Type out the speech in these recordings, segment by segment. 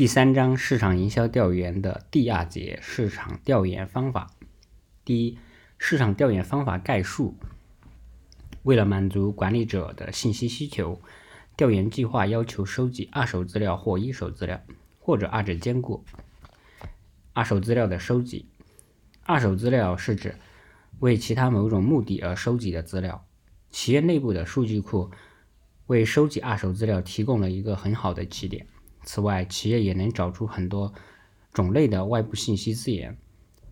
第三章市场营销调研的第二节市场调研方法。第一，市场调研方法概述。为了满足管理者的信息需求，调研计划要求收集二手资料或一手资料，或者二者兼顾。二手资料的收集，二手资料是指为其他某种目的而收集的资料。企业内部的数据库为收集二手资料提供了一个很好的起点。此外，企业也能找出很多种类的外部信息资源，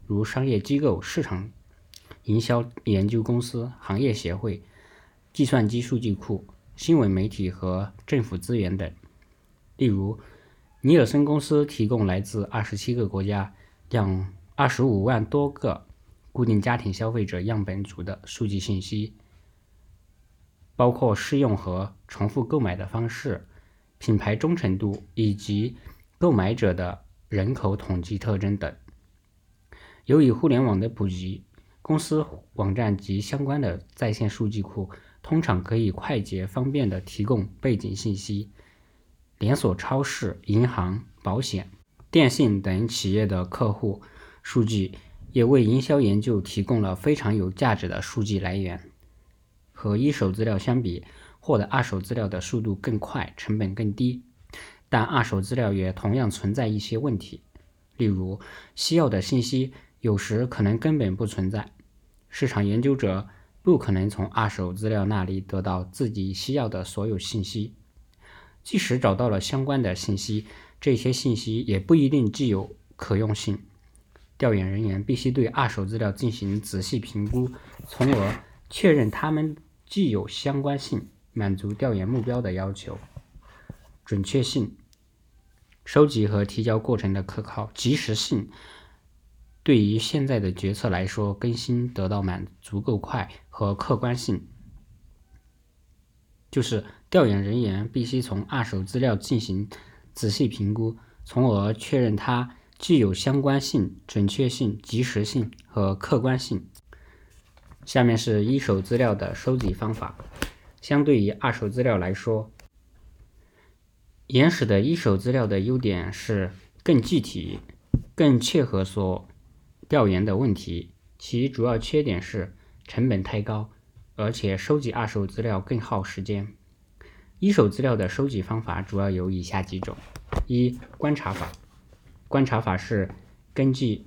如商业机构、市场营销研究公司、行业协会。计算机数据库、新闻媒体和政府资源等。例如，尼尔森公司提供来自二十七个国家、两二十五万多个固定家庭消费者样本组的数据信息，包括适用和重复购买的方式、品牌忠诚度以及购买者的人口统计特征等。由于互联网的普及，公司网站及相关的在线数据库。通常可以快捷方便地提供背景信息。连锁超市、银行、保险、电信等企业的客户数据也为营销研究提供了非常有价值的数据来源。和一手资料相比，获得二手资料的速度更快，成本更低。但二手资料也同样存在一些问题，例如需要的信息有时可能根本不存在。市场研究者。不可能从二手资料那里得到自己需要的所有信息。即使找到了相关的信息，这些信息也不一定具有可用性。调研人员必须对二手资料进行仔细评估，从而确认它们具有相关性，满足调研目标的要求。准确性、收集和提交过程的可靠、及时性。对于现在的决策来说，更新得到满足够快和客观性，就是调研人员必须从二手资料进行仔细评估，从而确认它具有相关性、准确性、及时性和客观性。下面是一手资料的收集方法。相对于二手资料来说，原始的一手资料的优点是更具体、更切合所。调研的问题，其主要缺点是成本太高，而且收集二手资料更耗时间。一手资料的收集方法主要有以下几种：一、观察法。观察法是根据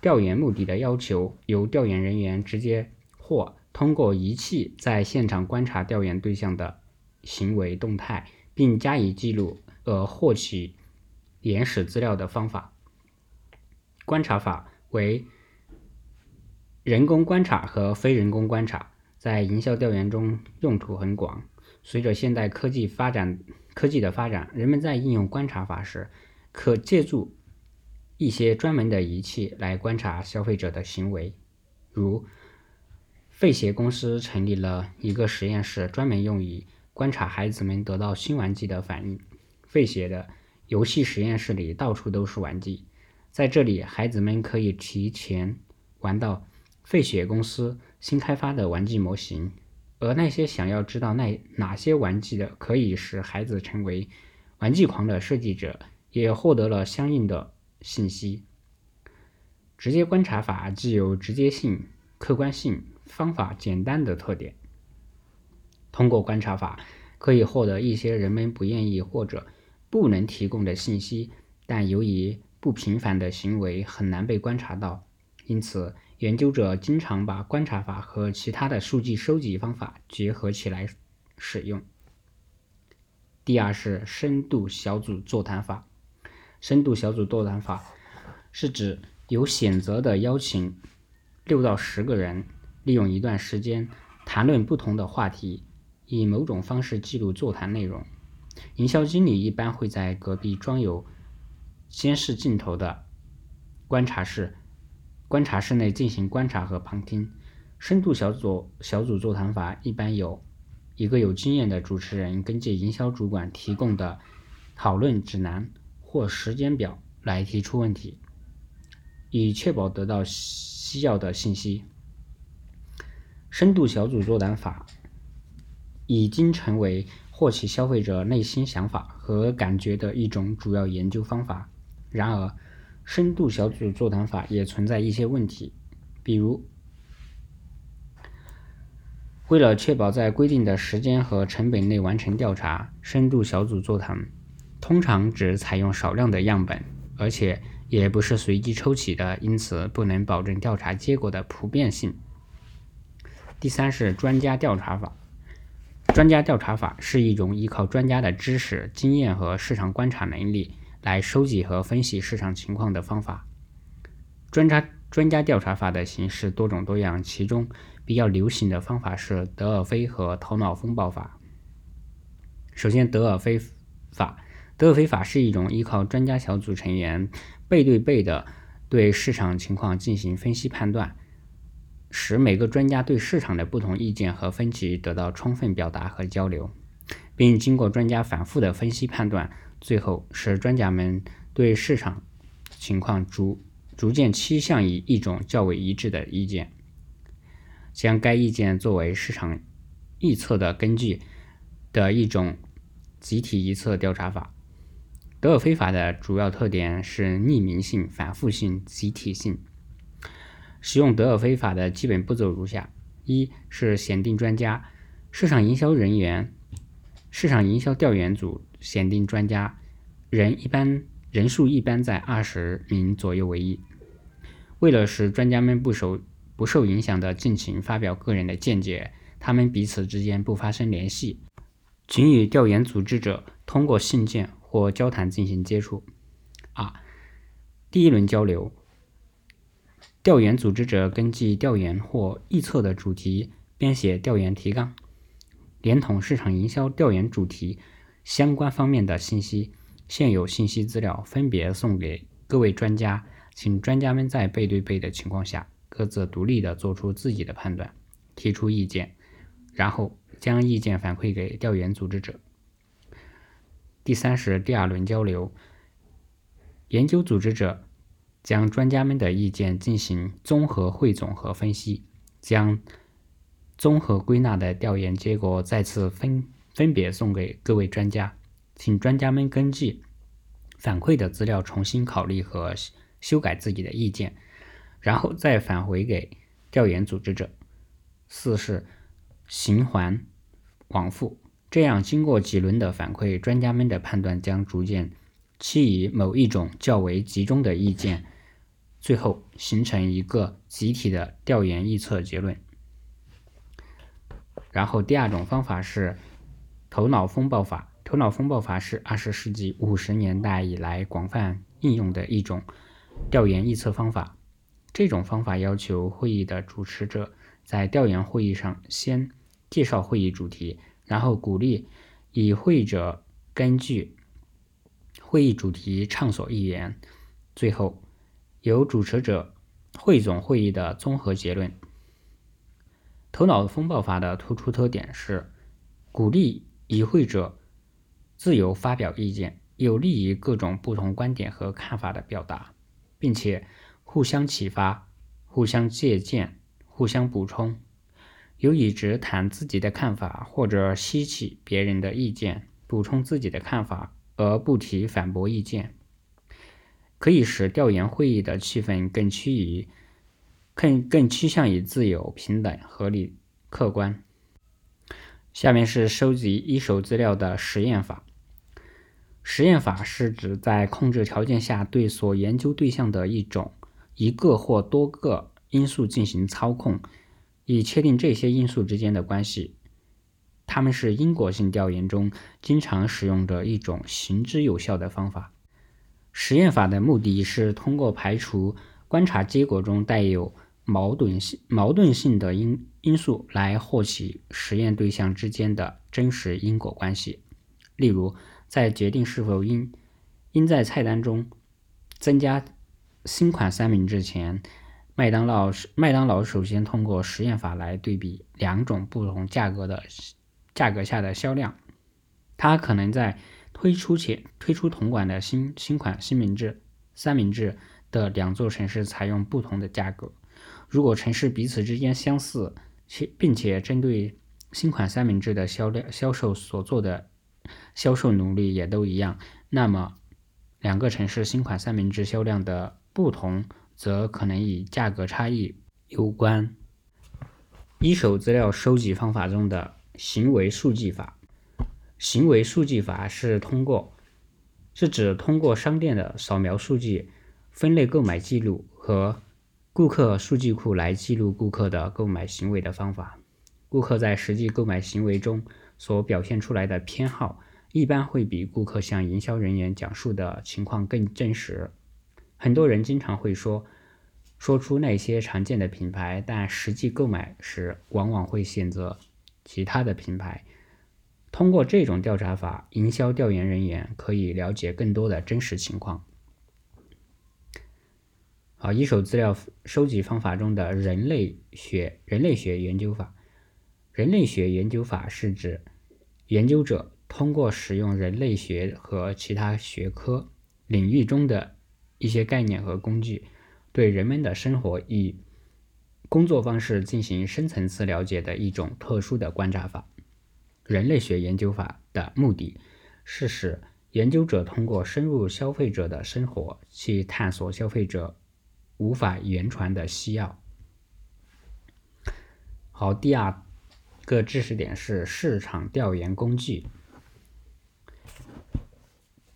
调研目的的要求，由调研人员直接或通过仪器在现场观察调研对象的行为动态，并加以记录，而获取原始资料的方法。观察法。为人工观察和非人工观察，在营销调研中用途很广。随着现代科技发展，科技的发展，人们在应用观察法时，可借助一些专门的仪器来观察消费者的行为。如，费鞋公司成立了一个实验室，专门用于观察孩子们得到新玩具的反应。费鞋的游戏实验室里到处都是玩具。在这里，孩子们可以提前玩到费雪公司新开发的玩具模型，而那些想要知道那哪些玩具的可以使孩子成为玩具狂的设计者，也获得了相应的信息。直接观察法具有直接性、客观性、方法简单的特点。通过观察法，可以获得一些人们不愿意或者不能提供的信息，但由于不平凡的行为很难被观察到，因此研究者经常把观察法和其他的数据收集方法结合起来使用。第二是深度小组座谈法。深度小组座谈法是指有选择的邀请六到十个人，利用一段时间谈论不同的话题，以某种方式记录座谈内容。营销经理一般会在隔壁装有。监视镜头的观察室，观察室内进行观察和旁听。深度小组小组座谈法一般有一个有经验的主持人，根据营销主管提供的讨论指南或时间表来提出问题，以确保得到需要的信息。深度小组座谈法已经成为获取消费者内心想法和感觉的一种主要研究方法。然而，深度小组座谈法也存在一些问题，比如，为了确保在规定的时间和成本内完成调查，深度小组座谈通常只采用少量的样本，而且也不是随机抽取的，因此不能保证调查结果的普遍性。第三是专家调查法。专家调查法是一种依靠专家的知识、经验和市场观察能力来收集和分析市场情况的方法。专家专家调查法的形式多种多样，其中比较流行的方法是德尔菲和头脑风暴法。首先，德尔菲法，德尔菲法是一种依靠专家小组成员背对背的对市场情况进行分析判断。使每个专家对市场的不同意见和分歧得到充分表达和交流，并经过专家反复的分析判断，最后使专家们对市场情况逐逐渐趋向于一种较为一致的意见，将该意见作为市场预测的根据的一种集体预测调查法。德尔菲法的主要特点是匿名性、反复性、集体性。使用德尔菲法的基本步骤如下：一是选定专家，市场营销人员、市场营销调研组选定专家，人一般人数一般在二十名左右为宜。为了使专家们不受不受影响的尽情发表个人的见解，他们彼此之间不发生联系，仅与调研组织者通过信件或交谈进行接触。二、第一轮交流。调研组织者根据调研或预测的主题编写调研提纲，连同市场营销调研主题相关方面的信息、现有信息资料分别送给各位专家，请专家们在背对背的情况下，各自独立的做出自己的判断，提出意见，然后将意见反馈给调研组织者。第三是第二轮交流，研究组织者。将专家们的意见进行综合汇总和分析，将综合归纳的调研结果再次分分别送给各位专家，请专家们根据反馈的资料重新考虑和修改自己的意见，然后再返回给调研组织者。四是循环往复，这样经过几轮的反馈，专家们的判断将逐渐其以某一种较为集中的意见。最后形成一个集体的调研预测结论。然后第二种方法是头脑风暴法。头脑风暴法是二十世纪五十年代以来广泛应用的一种调研预测方法。这种方法要求会议的主持者在调研会议上先介绍会议主题，然后鼓励与会者根据会议主题畅所欲言，最后。由主持者汇总会议的综合结论。头脑风暴法的突出特点是鼓励与会者自由发表意见，有利于各种不同观点和看法的表达，并且互相启发、互相借鉴、互相补充。由于只谈自己的看法或者吸取别人的意见，补充自己的看法，而不提反驳意见。可以使调研会议的气氛更趋于更更趋向于自由、平等、合理、客观。下面是收集一手资料的实验法。实验法是指在控制条件下对所研究对象的一种一个或多个因素进行操控，以确定这些因素之间的关系。它们是因果性调研中经常使用的一种行之有效的方法。实验法的目的是通过排除观察结果中带有矛盾性矛盾性的因因素，来获取实验对象之间的真实因果关系。例如，在决定是否应应在菜单中增加新款三明治前，麦当劳麦当劳首先通过实验法来对比两种不同价格的价格下的销量。它可能在推出前推出同款的新新款新明治三明治的两座城市采用不同的价格。如果城市彼此之间相似，且并且针对新款三明治的销量销售所做的销售努力也都一样。那么，两个城市新款三明治销量的不同，则可能与价格差异有关。一手资料收集方法中的行为数据法，行为数据法是通过，是指通过商店的扫描数据、分类购买记录和顾客数据库来记录顾客的购买行为的方法。顾客在实际购买行为中所表现出来的偏好，一般会比顾客向营销人员讲述的情况更真实。很多人经常会说。说出那些常见的品牌，但实际购买时往往会选择其他的品牌。通过这种调查法，营销调研人员可以了解更多的真实情况。好，一手资料收集方法中的人类学人类学研究法，人类学研究法是指研究者通过使用人类学和其他学科领域中的一些概念和工具。对人们的生活以工作方式进行深层次了解的一种特殊的观察法。人类学研究法的目的是使研究者通过深入消费者的生活，去探索消费者无法言传的需要。好，第二个知识点是市场调研工具。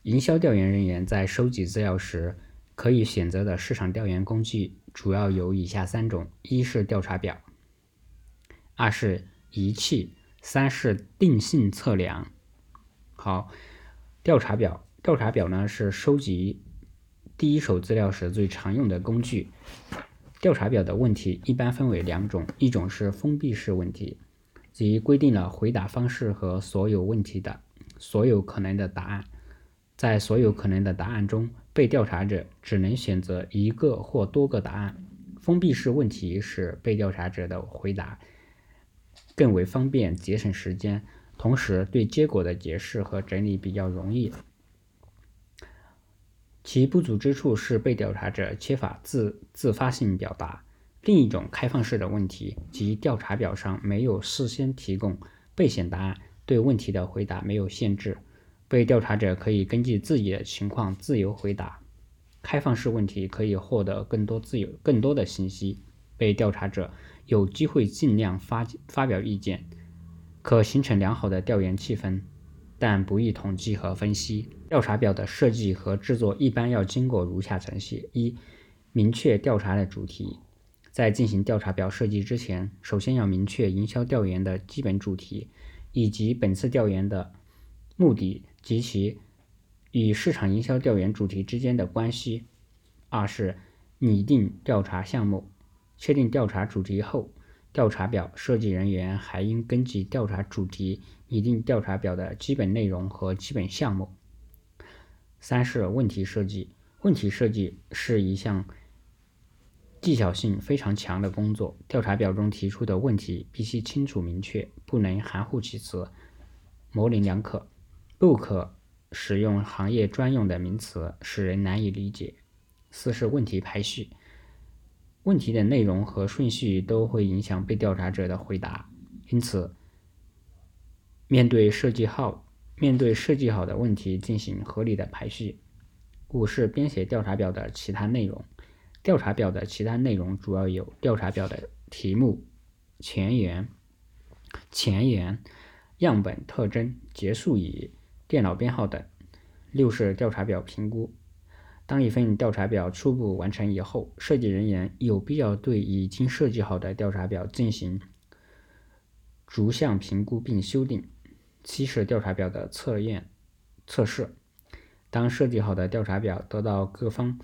营销调研人员在收集资料时。可以选择的市场调研工具主要有以下三种：一是调查表，二是仪器，三是定性测量。好，调查表，调查表呢是收集第一手资料时最常用的工具。调查表的问题一般分为两种，一种是封闭式问题，即规定了回答方式和所有问题的所有可能的答案，在所有可能的答案中。被调查者只能选择一个或多个答案。封闭式问题使被调查者的回答更为方便，节省时间，同时对结果的解释和整理比较容易。其不足之处是被调查者缺乏自自发性表达。另一种开放式的问题，即调查表上没有事先提供备选答案，对问题的回答没有限制。被调查者可以根据自己的情况自由回答。开放式问题可以获得更多自由、更多的信息。被调查者有机会尽量发发表意见，可形成良好的调研气氛，但不易统计和分析。调查表的设计和制作一般要经过如下程序：一、明确调查的主题。在进行调查表设计之前，首先要明确营销调研的基本主题，以及本次调研的目的。及其与市场营销调研主题之间的关系。二是拟定调查项目，确定调查主题后，调查表设计人员还应根据调查主题拟定调查表的基本内容和基本项目。三是问题设计，问题设计是一项技巧性非常强的工作。调查表中提出的问题必须清楚明确，不能含糊其辞、模棱两可。不可使用行业专用的名词，使人难以理解。四是问题排序，问题的内容和顺序都会影响被调查者的回答，因此，面对设计好面对设计好的问题进行合理的排序。五是编写调查表的其他内容，调查表的其他内容主要有调查表的题目、前言、前言、样本特征、结束语。电脑编号等。六是调查表评估。当一份调查表初步完成以后，设计人员有必要对已经设计好的调查表进行逐项评估并修订。七是调查表的测验测试。当设计好的调查表得到各方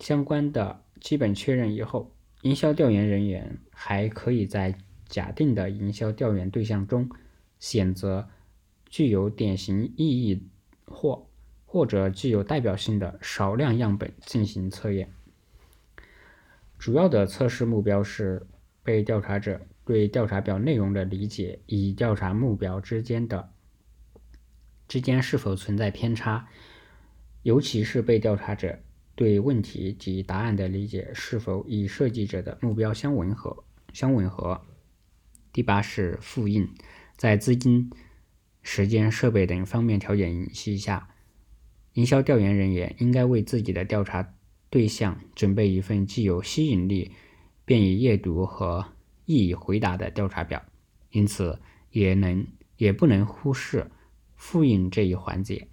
相关的基本确认以后，营销调研人员还可以在假定的营销调研对象中选择。具有典型意义或或者具有代表性的少量样本进行测验。主要的测试目标是被调查者对调查表内容的理解与调查目标之间的之间是否存在偏差，尤其是被调查者对问题及答案的理解是否与设计者的目标相吻合相吻合。第八是复印，在资金、时间、设备等方面条件允许下，营销调研人员应该为自己的调查对象准备一份既有吸引力、便于阅读和易于回答的调查表，因此也能也不能忽视复印这一环节。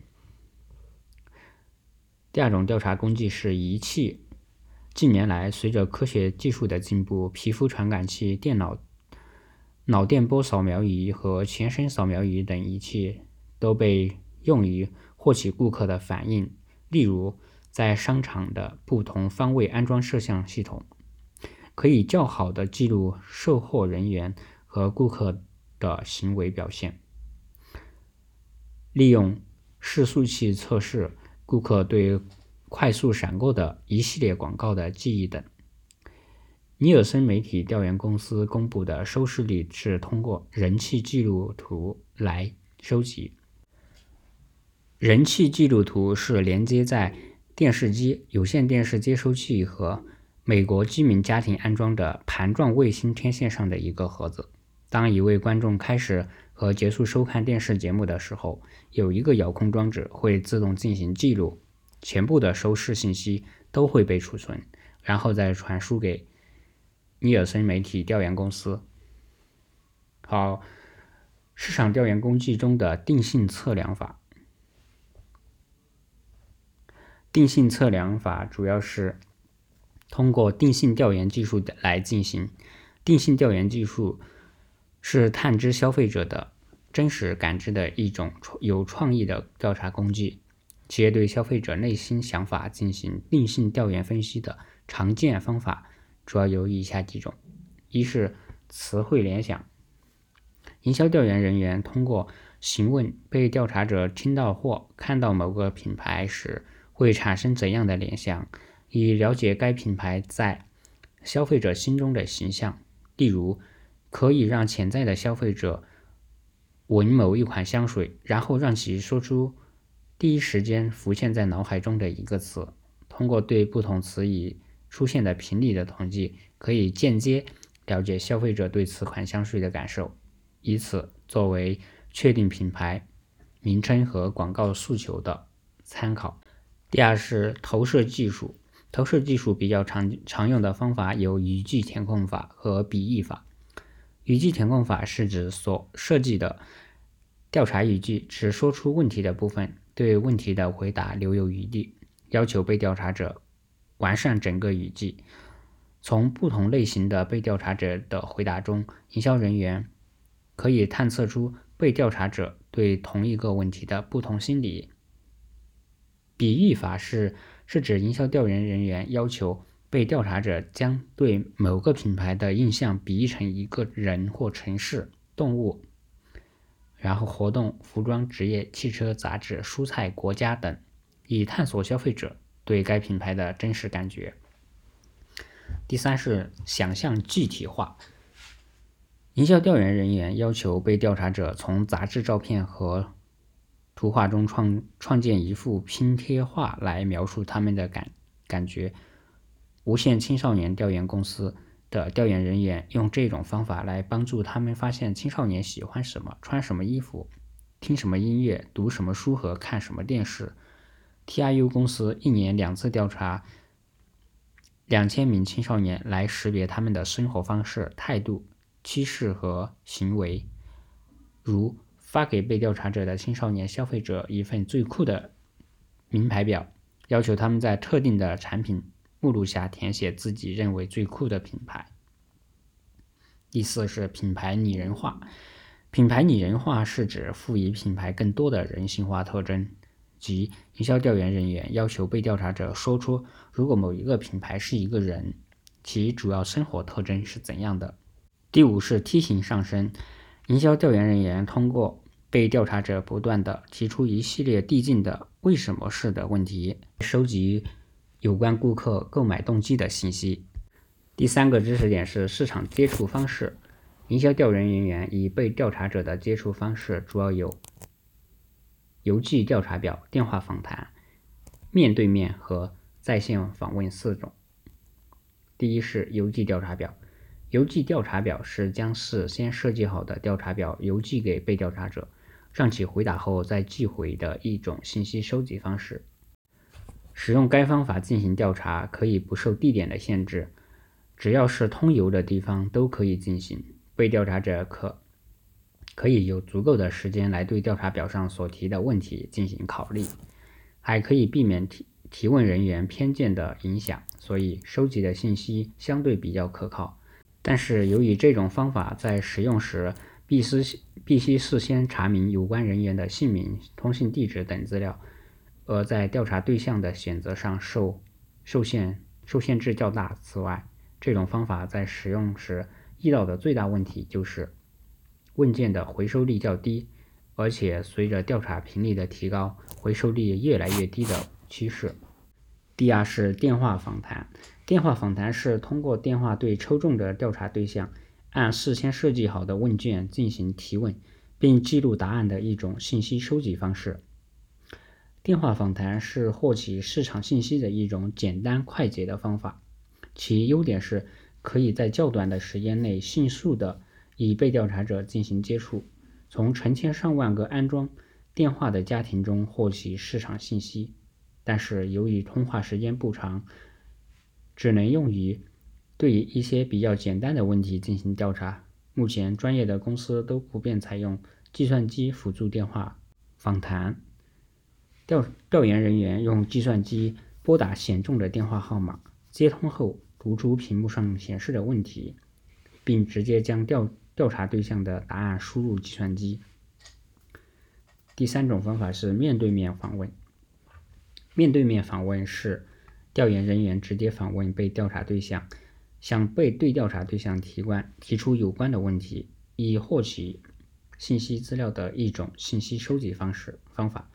第二种调查工具是仪器。近年来，随着科学技术的进步，皮肤传感器、电脑、脑电波扫描仪和全身扫描仪等仪器都被用于获取顾客的反应。例如，在商场的不同方位安装摄像系统，可以较好的记录售货人员和顾客的行为表现。利用视速器测试。顾客对快速闪过的一系列广告的记忆等。尼尔森媒体调研公司公布的收视率是通过人气记录图来收集。人气记录图是连接在电视机、有线电视接收器和美国居民家庭安装的盘状卫星天线上的一个盒子。当一位观众开始和结束收看电视节目的时候，有一个遥控装置会自动进行记录，全部的收视信息都会被储存，然后再传输给尼尔森媒体调研公司。好，市场调研工具中的定性测量法。定性测量法主要是通过定性调研技术来进行。定性调研技术。是探知消费者的真实感知的一种有创意的调查工具。企业对消费者内心想法进行定性调研分析的常见方法主要有以下几种：一是词汇联想。营销调研人员通过询问被调查者听到或看到某个品牌时会产生怎样的联想，以了解该品牌在消费者心中的形象。例如，可以让潜在的消费者闻某一款香水，然后让其说出第一时间浮现在脑海中的一个词。通过对不同词语出现的频率的统计，可以间接了解消费者对此款香水的感受，以此作为确定品牌名称和广告诉求的参考。第二是投射技术，投射技术比较常常用的方法有语句填空法和比喻法。语句填空法是指所设计的调查语句只说出问题的部分，对问题的回答留有余地，要求被调查者完善整个语句。从不同类型的被调查者的回答中，营销人员可以探测出被调查者对同一个问题的不同心理。比喻法是是指营销调研人员要求。被调查者将对某个品牌的印象比喻成一个人或城市、动物，然后活动、服装、职业、汽车、杂志、蔬菜、国家等，以探索消费者对该品牌的真实感觉。第三是想象具体化。营销调研人员要求被调查者从杂志照片和图画中创创建一幅拼贴画来描述他们的感感觉。无线青少年调研公司的调研人员用这种方法来帮助他们发现青少年喜欢什么、穿什么衣服、听什么音乐、读什么书和看什么电视。TIU 公司一年两次调查两千名青少年，来识别他们的生活方式、态度、趋势和行为。如发给被调查者的青少年消费者一份最酷的名牌表，要求他们在特定的产品。目录下填写自己认为最酷的品牌。第四是品牌拟人化。品牌拟人化是指赋予品牌更多的人性化特征，即营销调研人员要求被调查者说出，如果某一个品牌是一个人，其主要生活特征是怎样的。第五是梯形上升。营销调研人员通过被调查者不断的提出一系列递进的“为什么是”的问题，收集。有关顾客购买动机的信息。第三个知识点是市场接触方式。营销调研人员与被调查者的接触方式主要有邮寄调查表、电话访谈、面对面和在线访问四种。第一是邮寄调查表。邮寄调查表是将事先设计好的调查表邮寄给被调查者，让其回答后再寄回的一种信息收集方式。使用该方法进行调查可以不受地点的限制，只要是通邮的地方都可以进行。被调查者可可以有足够的时间来对调查表上所提的问题进行考虑，还可以避免提提问人员偏见的影响，所以收集的信息相对比较可靠。但是，由于这种方法在使用时必须必须事先查明有关人员的姓名、通信地址等资料，而在调查对象的选择上受受限受限制较大。此外，这种方法在使用时遇到的最大问题就是问卷的回收率较低，而且随着调查频率的提高，回收率越来越低的趋势。第二是电话访谈。电话访谈是通过电话对抽中的调查对象，按事先设计好的问卷进行提问，并记录答案的一种信息收集方式。电话访谈是获取市场信息的一种简单快捷的方法，其优点是可以在较短的时间内迅速的与被调查者进行接触，从成千上万个安装电话的家庭中获取市场信息。但是由于通话时间不长，只能用于对于一些比较简单的问题进行调查。目前，专业的公司都普遍采用计算机辅助电话访谈。调调研人员用计算机拨打选中的电话号码，接通后读出屏幕上显示的问题，并直接将调调查对象的答案输入计算机。第三种方法是面对面访问。面对面访问是。调研人员直接访问被调查对象，向被对调查对象提关提出有关的问题，以获取信息资料的一种信息收集方式方法。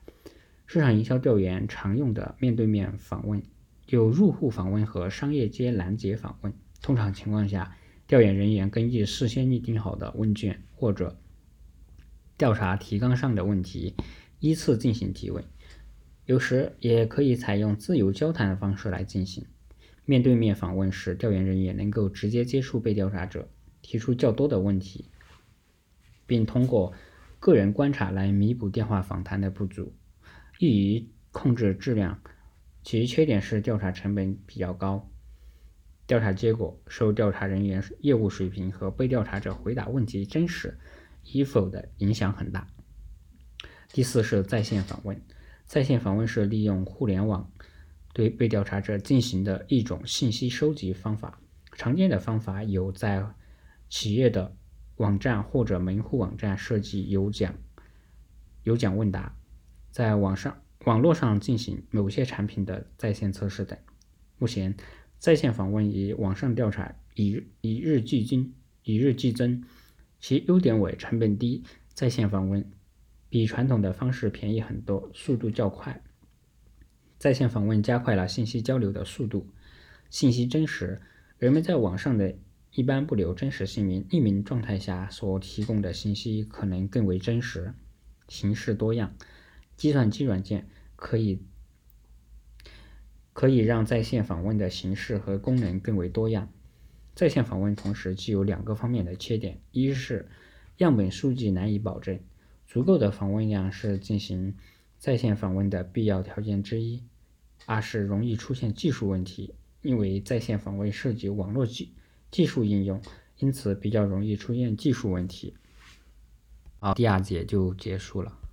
市场营销调研常用的面对面访问有入户访问和商业街拦截访问。通常情况下，调研人员根据事先拟定好的问卷或者调查提纲上的问题，依次进行提问。有时也可以采用自由交谈的方式来进行。面对面访问时，调研人员能够直接接触被调查者，提出较多的问题，并通过个人观察来弥补电话访谈的不足，易于控制质量。其缺点是调查成本比较高，调查结果受调查人员业务水平和被调查者回答问题真实与否的影响很大。第四是在线访问。在线访问是利用互联网对被调查者进行的一种信息收集方法。常见的方法有在企业的网站或者门户网站设计有奖有奖问答，在网上网络上进行某些产品的在线测试等。目前，在线访问与网上调查以以日俱增，以日俱增。其优点为成本低，在线访问。比传统的方式便宜很多，速度较快。在线访问加快了信息交流的速度，信息真实。人们在网上的一般不留真实姓名，匿名状态下所提供的信息可能更为真实，形式多样。计算机软件可以可以让在线访问的形式和功能更为多样。在线访问同时具有两个方面的缺点：一是样本数据难以保证。足够的访问量是进行在线访问的必要条件之一。二是容易出现技术问题，因为在线访问涉及网络技技术应用，因此比较容易出现技术问题。好，第二节就结束了。